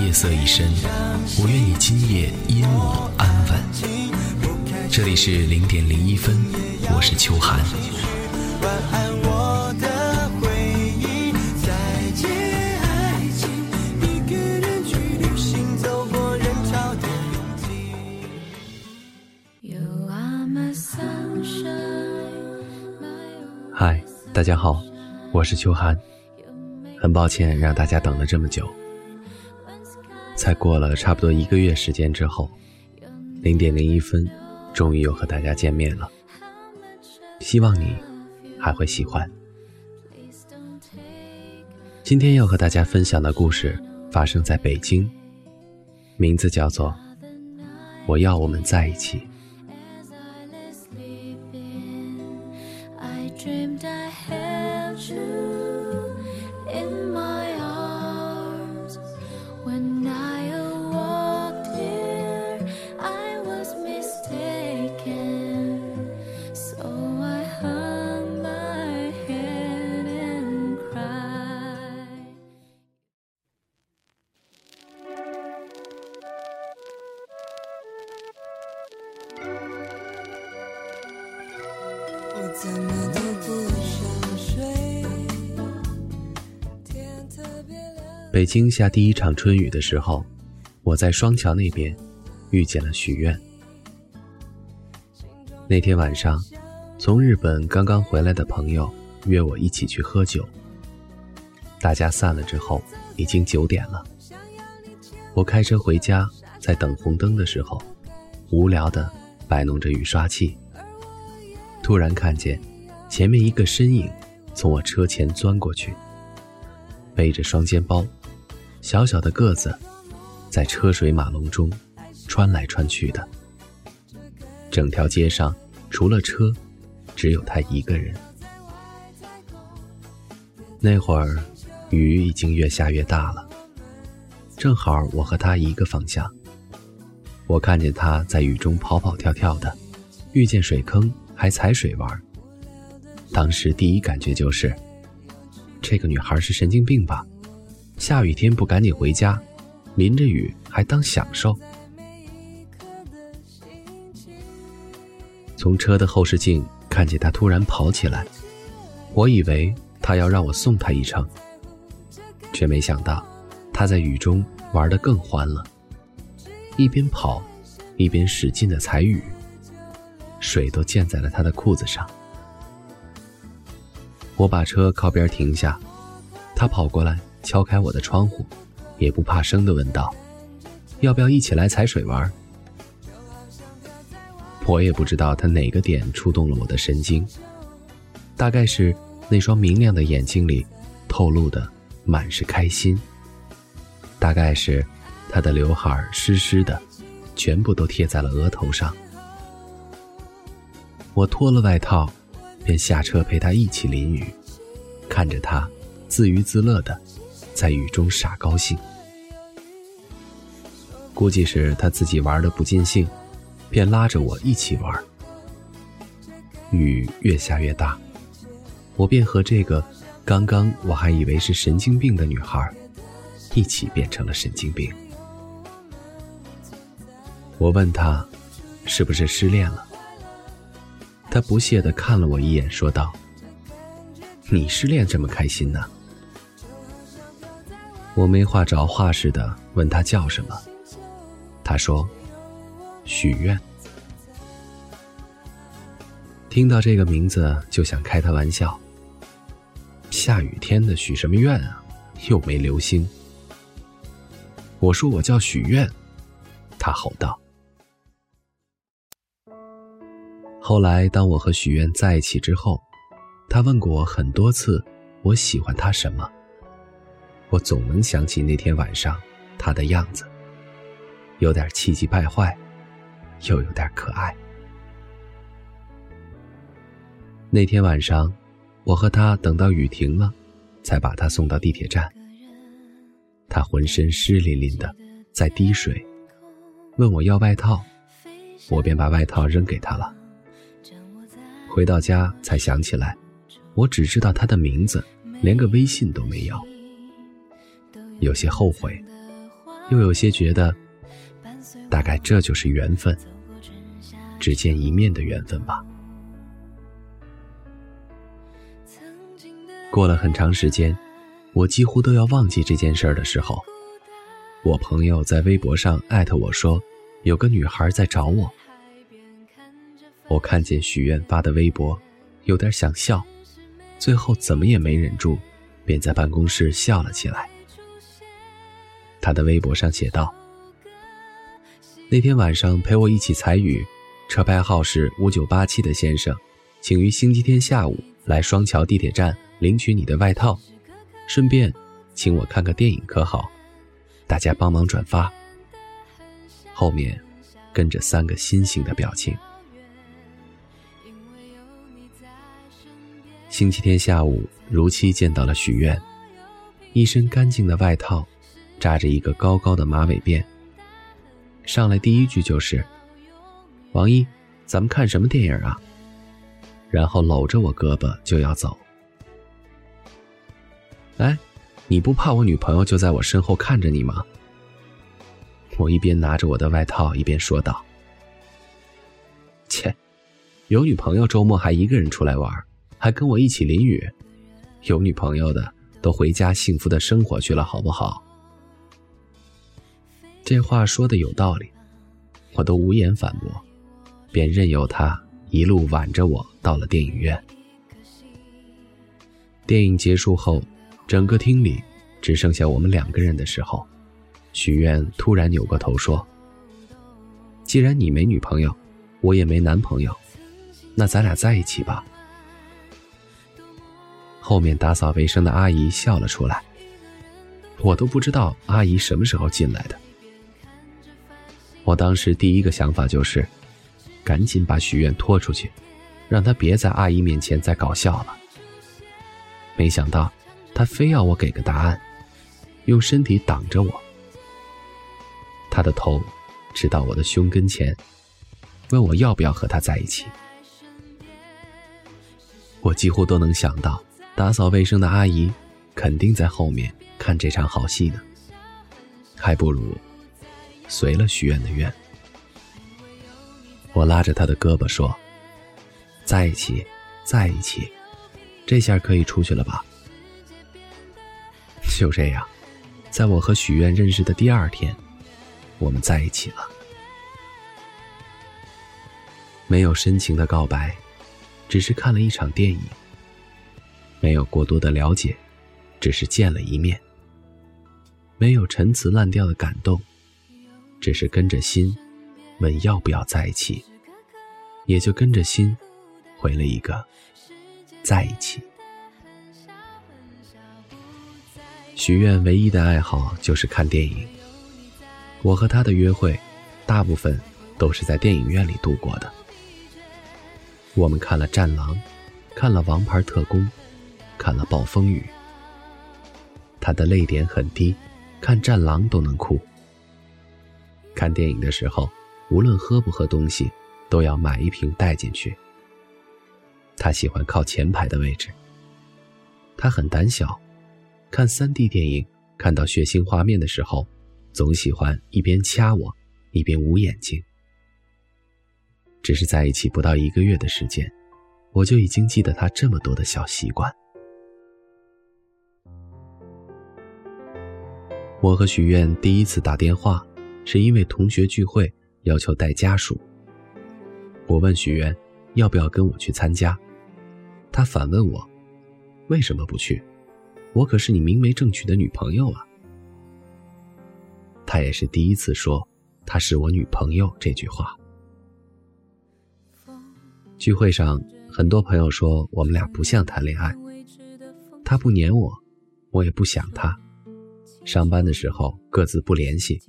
夜色已深，我愿你今夜因我安稳。这里是零点零一分，我是秋寒。嗨，大家好，我是秋寒。很抱歉让大家等了这么久。在过了差不多一个月时间之后，零点零一分，终于又和大家见面了。希望你还会喜欢。今天要和大家分享的故事发生在北京，名字叫做《我要我们在一起》。北京下第一场春雨的时候，我在双桥那边遇见了许愿。那天晚上，从日本刚刚回来的朋友约我一起去喝酒。大家散了之后，已经九点了。我开车回家，在等红灯的时候，无聊的摆弄着雨刷器，突然看见。前面一个身影从我车前钻过去，背着双肩包，小小的个子，在车水马龙中穿来穿去的。整条街上除了车，只有他一个人。那会儿雨已经越下越大了，正好我和他一个方向。我看见他在雨中跑跑跳跳的，遇见水坑还踩水玩。当时第一感觉就是，这个女孩是神经病吧？下雨天不赶紧回家，淋着雨还当享受。从车的后视镜看见她突然跑起来，我以为她要让我送她一程，却没想到她在雨中玩得更欢了，一边跑，一边使劲的踩雨，水都溅在了他的裤子上。我把车靠边停下，他跑过来敲开我的窗户，也不怕生的问道：“要不要一起来踩水玩？”我也不知道他哪个点触动了我的神经，大概是那双明亮的眼睛里透露的满是开心，大概是他的刘海湿湿的，全部都贴在了额头上。我脱了外套。便下车陪他一起淋雨，看着他自娱自乐的在雨中傻高兴。估计是他自己玩的不尽兴，便拉着我一起玩。雨越下越大，我便和这个刚刚我还以为是神经病的女孩一起变成了神经病。我问他，是不是失恋了？他不屑地看了我一眼，说道：“你失恋这么开心呢？”我没话找话似的问他叫什么，他说：“许愿。”听到这个名字就想开他玩笑。下雨天的许什么愿啊？又没流星。我说我叫许愿，他吼道。后来，当我和许愿在一起之后，他问过我很多次，我喜欢他什么。我总能想起那天晚上他的样子，有点气急败坏，又有点可爱。那天晚上，我和他等到雨停了，才把他送到地铁站。他浑身湿淋淋的，在滴水，问我要外套，我便把外套扔给他了。回到家才想起来，我只知道他的名字，连个微信都没有。有些后悔，又有些觉得，大概这就是缘分，只见一面的缘分吧。过了很长时间，我几乎都要忘记这件事的时候，我朋友在微博上艾特我说，有个女孩在找我。我看见许愿发的微博，有点想笑，最后怎么也没忍住，便在办公室笑了起来。他的微博上写道：“那天晚上陪我一起采雨，车牌号是五九八七的先生，请于星期天下午来双桥地铁站领取你的外套，顺便请我看个电影，可好？大家帮忙转发。”后面跟着三个心形的表情。星期天下午，如期见到了许愿，一身干净的外套，扎着一个高高的马尾辫。上来第一句就是：“王一，咱们看什么电影啊？”然后搂着我胳膊就要走。哎，你不怕我女朋友就在我身后看着你吗？我一边拿着我的外套，一边说道：“切，有女朋友周末还一个人出来玩。”还跟我一起淋雨，有女朋友的都回家幸福的生活去了，好不好？这话说的有道理，我都无言反驳，便任由他一路挽着我到了电影院。电影结束后，整个厅里只剩下我们两个人的时候，许愿突然扭过头说：“既然你没女朋友，我也没男朋友，那咱俩在一起吧。”后面打扫卫生的阿姨笑了出来，我都不知道阿姨什么时候进来的。我当时第一个想法就是，赶紧把许愿拖出去，让他别在阿姨面前再搞笑了。没想到，他非要我给个答案，用身体挡着我，他的头直到我的胸跟前，问我要不要和他在一起。我几乎都能想到。打扫卫生的阿姨肯定在后面看这场好戏呢，还不如随了许愿的愿。我拉着他的胳膊说：“在一起，在一起，这下可以出去了吧？” 就这样，在我和许愿认识的第二天，我们在一起了。没有深情的告白，只是看了一场电影。没有过多的了解，只是见了一面。没有陈词滥调的感动，只是跟着心问要不要在一起，也就跟着心回了一个在一起。许愿唯一的爱好就是看电影。我和他的约会，大部分都是在电影院里度过的。我们看了《战狼》，看了《王牌特工》。看了《暴风雨》，他的泪点很低，看《战狼》都能哭。看电影的时候，无论喝不喝东西，都要买一瓶带进去。他喜欢靠前排的位置。他很胆小，看 3D 电影看到血腥画面的时候，总喜欢一边掐我，一边捂眼睛。只是在一起不到一个月的时间，我就已经记得他这么多的小习惯。我和许愿第一次打电话，是因为同学聚会要求带家属。我问许愿要不要跟我去参加，他反问我为什么不去？我可是你明媒正娶的女朋友啊！他也是第一次说她是我女朋友这句话。聚会上，很多朋友说我们俩不像谈恋爱，他不粘我，我也不想他。上班的时候各自不联系，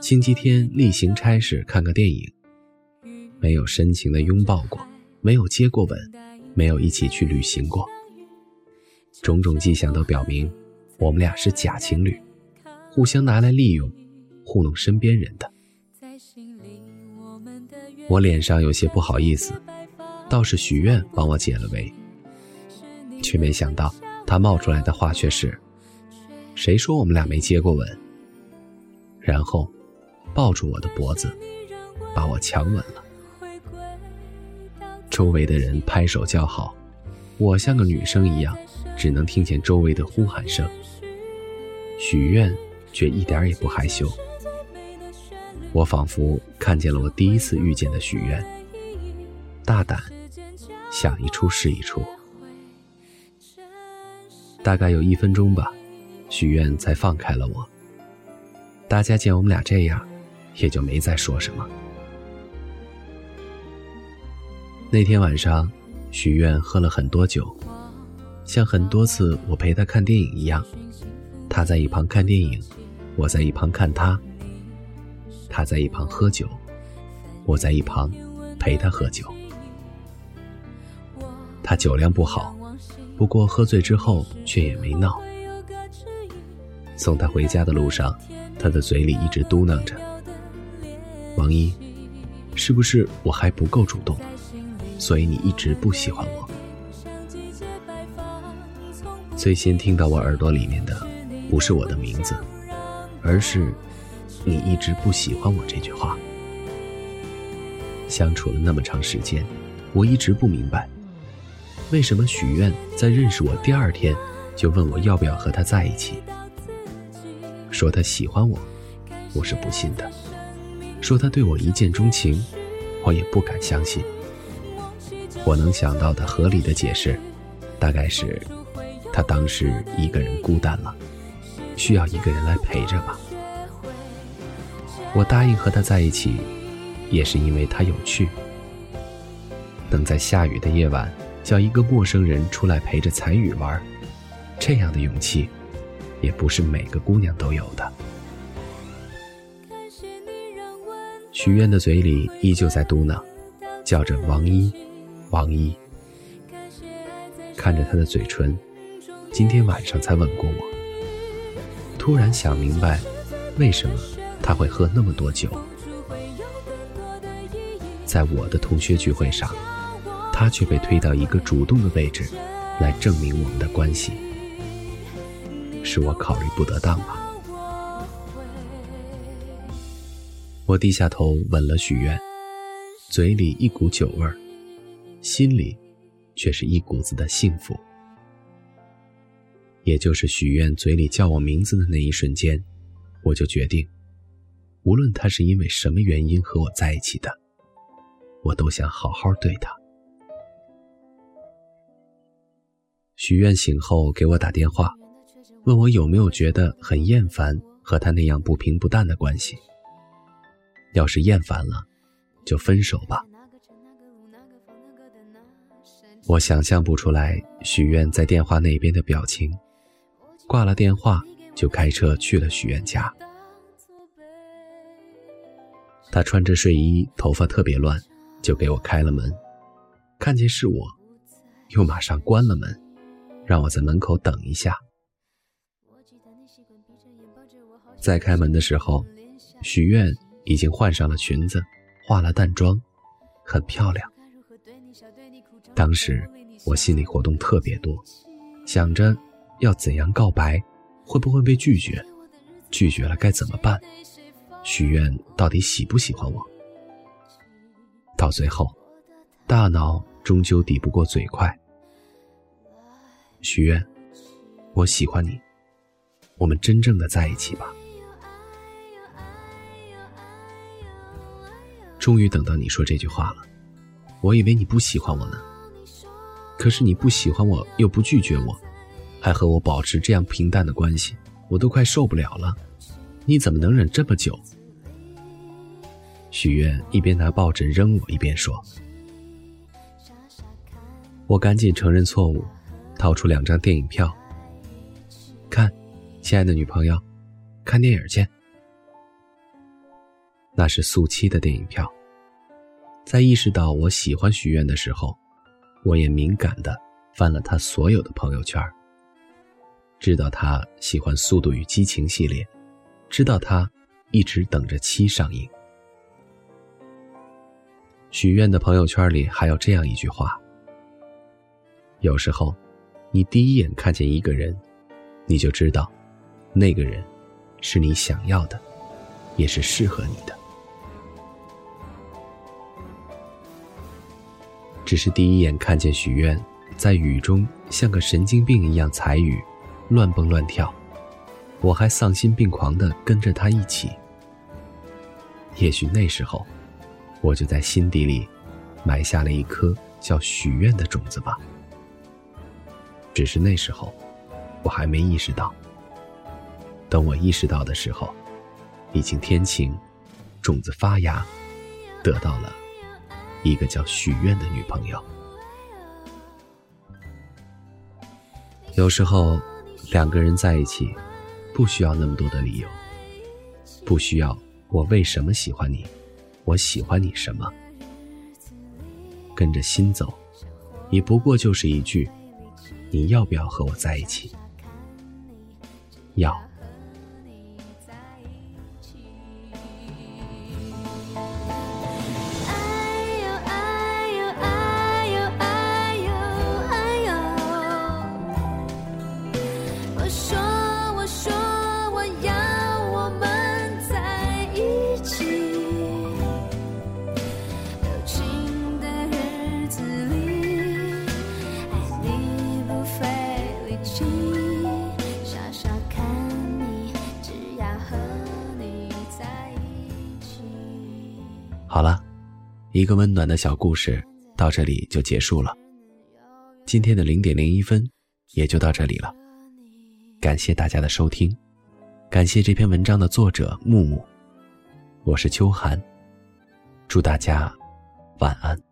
星期天例行差事看个电影，没有深情的拥抱过，没有接过吻，没有一起去旅行过。种种迹象都表明，我们俩是假情侣，互相拿来利用，糊弄身边人的。我脸上有些不好意思，倒是许愿帮我解了围，却没想到他冒出来的话却是：“谁说我们俩没接过吻？”然后抱住我的脖子，把我强吻了。周围的人拍手叫好，我像个女生一样，只能听见周围的呼喊声。许愿却一点也不害羞。我仿佛看见了我第一次遇见的许愿，大胆，想一出是一出。大概有一分钟吧，许愿才放开了我。大家见我们俩这样，也就没再说什么。那天晚上，许愿喝了很多酒，像很多次我陪他看电影一样，他在一旁看电影，我在一旁看他。他在一旁喝酒，我在一旁陪他喝酒。他酒量不好，不过喝醉之后却也没闹。送他回家的路上，他的嘴里一直嘟囔着：“王一，是不是我还不够主动，所以你一直不喜欢我？”最先听到我耳朵里面的，不是我的名字，而是。你一直不喜欢我这句话。相处了那么长时间，我一直不明白，为什么许愿在认识我第二天就问我要不要和他在一起。说他喜欢我，我是不信的；说他对我一见钟情，我也不敢相信。我能想到的合理的解释，大概是他当时一个人孤单了，需要一个人来陪着吧。我答应和他在一起，也是因为他有趣。能在下雨的夜晚叫一个陌生人出来陪着彩雨玩，这样的勇气，也不是每个姑娘都有的。许愿的嘴里依旧在嘟囔，叫着王一，王一。看着他的嘴唇，今天晚上才吻过我。突然想明白，为什么。他会喝那么多酒，在我的同学聚会上，他却被推到一个主动的位置，来证明我们的关系。是我考虑不得当吧？我低下头吻了许愿，嘴里一股酒味儿，心里却是一股子的幸福。也就是许愿嘴里叫我名字的那一瞬间，我就决定。无论他是因为什么原因和我在一起的，我都想好好对他。许愿醒后给我打电话，问我有没有觉得很厌烦和他那样不平不淡的关系。要是厌烦了，就分手吧。我想象不出来许愿在电话那边的表情，挂了电话就开车去了许愿家。他穿着睡衣，头发特别乱，就给我开了门。看见是我，又马上关了门，让我在门口等一下。再开门的时候，许愿已经换上了裙子，化了淡妆，很漂亮。当时我心里活动特别多，想着要怎样告白，会不会被拒绝？拒绝了该怎么办？许愿到底喜不喜欢我？到最后，大脑终究抵不过嘴快。许愿，我喜欢你，我们真正的在一起吧。终于等到你说这句话了，我以为你不喜欢我呢。可是你不喜欢我又不拒绝我，还和我保持这样平淡的关系，我都快受不了了。你怎么能忍这么久？许愿一边拿抱枕扔我，一边说：“我赶紧承认错误，掏出两张电影票。看，亲爱的女朋友，看电影去。那是素七的电影票。在意识到我喜欢许愿的时候，我也敏感的翻了他所有的朋友圈，知道他喜欢《速度与激情》系列，知道他一直等着七上映。许愿的朋友圈里还有这样一句话：有时候，你第一眼看见一个人，你就知道，那个人，是你想要的，也是适合你的。只是第一眼看见许愿在雨中像个神经病一样踩雨，乱蹦乱跳，我还丧心病狂的跟着他一起。也许那时候。我就在心底里埋下了一颗叫许愿的种子吧。只是那时候，我还没意识到。等我意识到的时候，已经天晴，种子发芽，得到了一个叫许愿的女朋友。有时候，两个人在一起，不需要那么多的理由，不需要我为什么喜欢你。我喜欢你什么？跟着心走，你不过就是一句：“你要不要和我在一起？”要。一个温暖的小故事到这里就结束了。今天的零点零一分也就到这里了。感谢大家的收听，感谢这篇文章的作者木木，我是秋寒。祝大家晚安。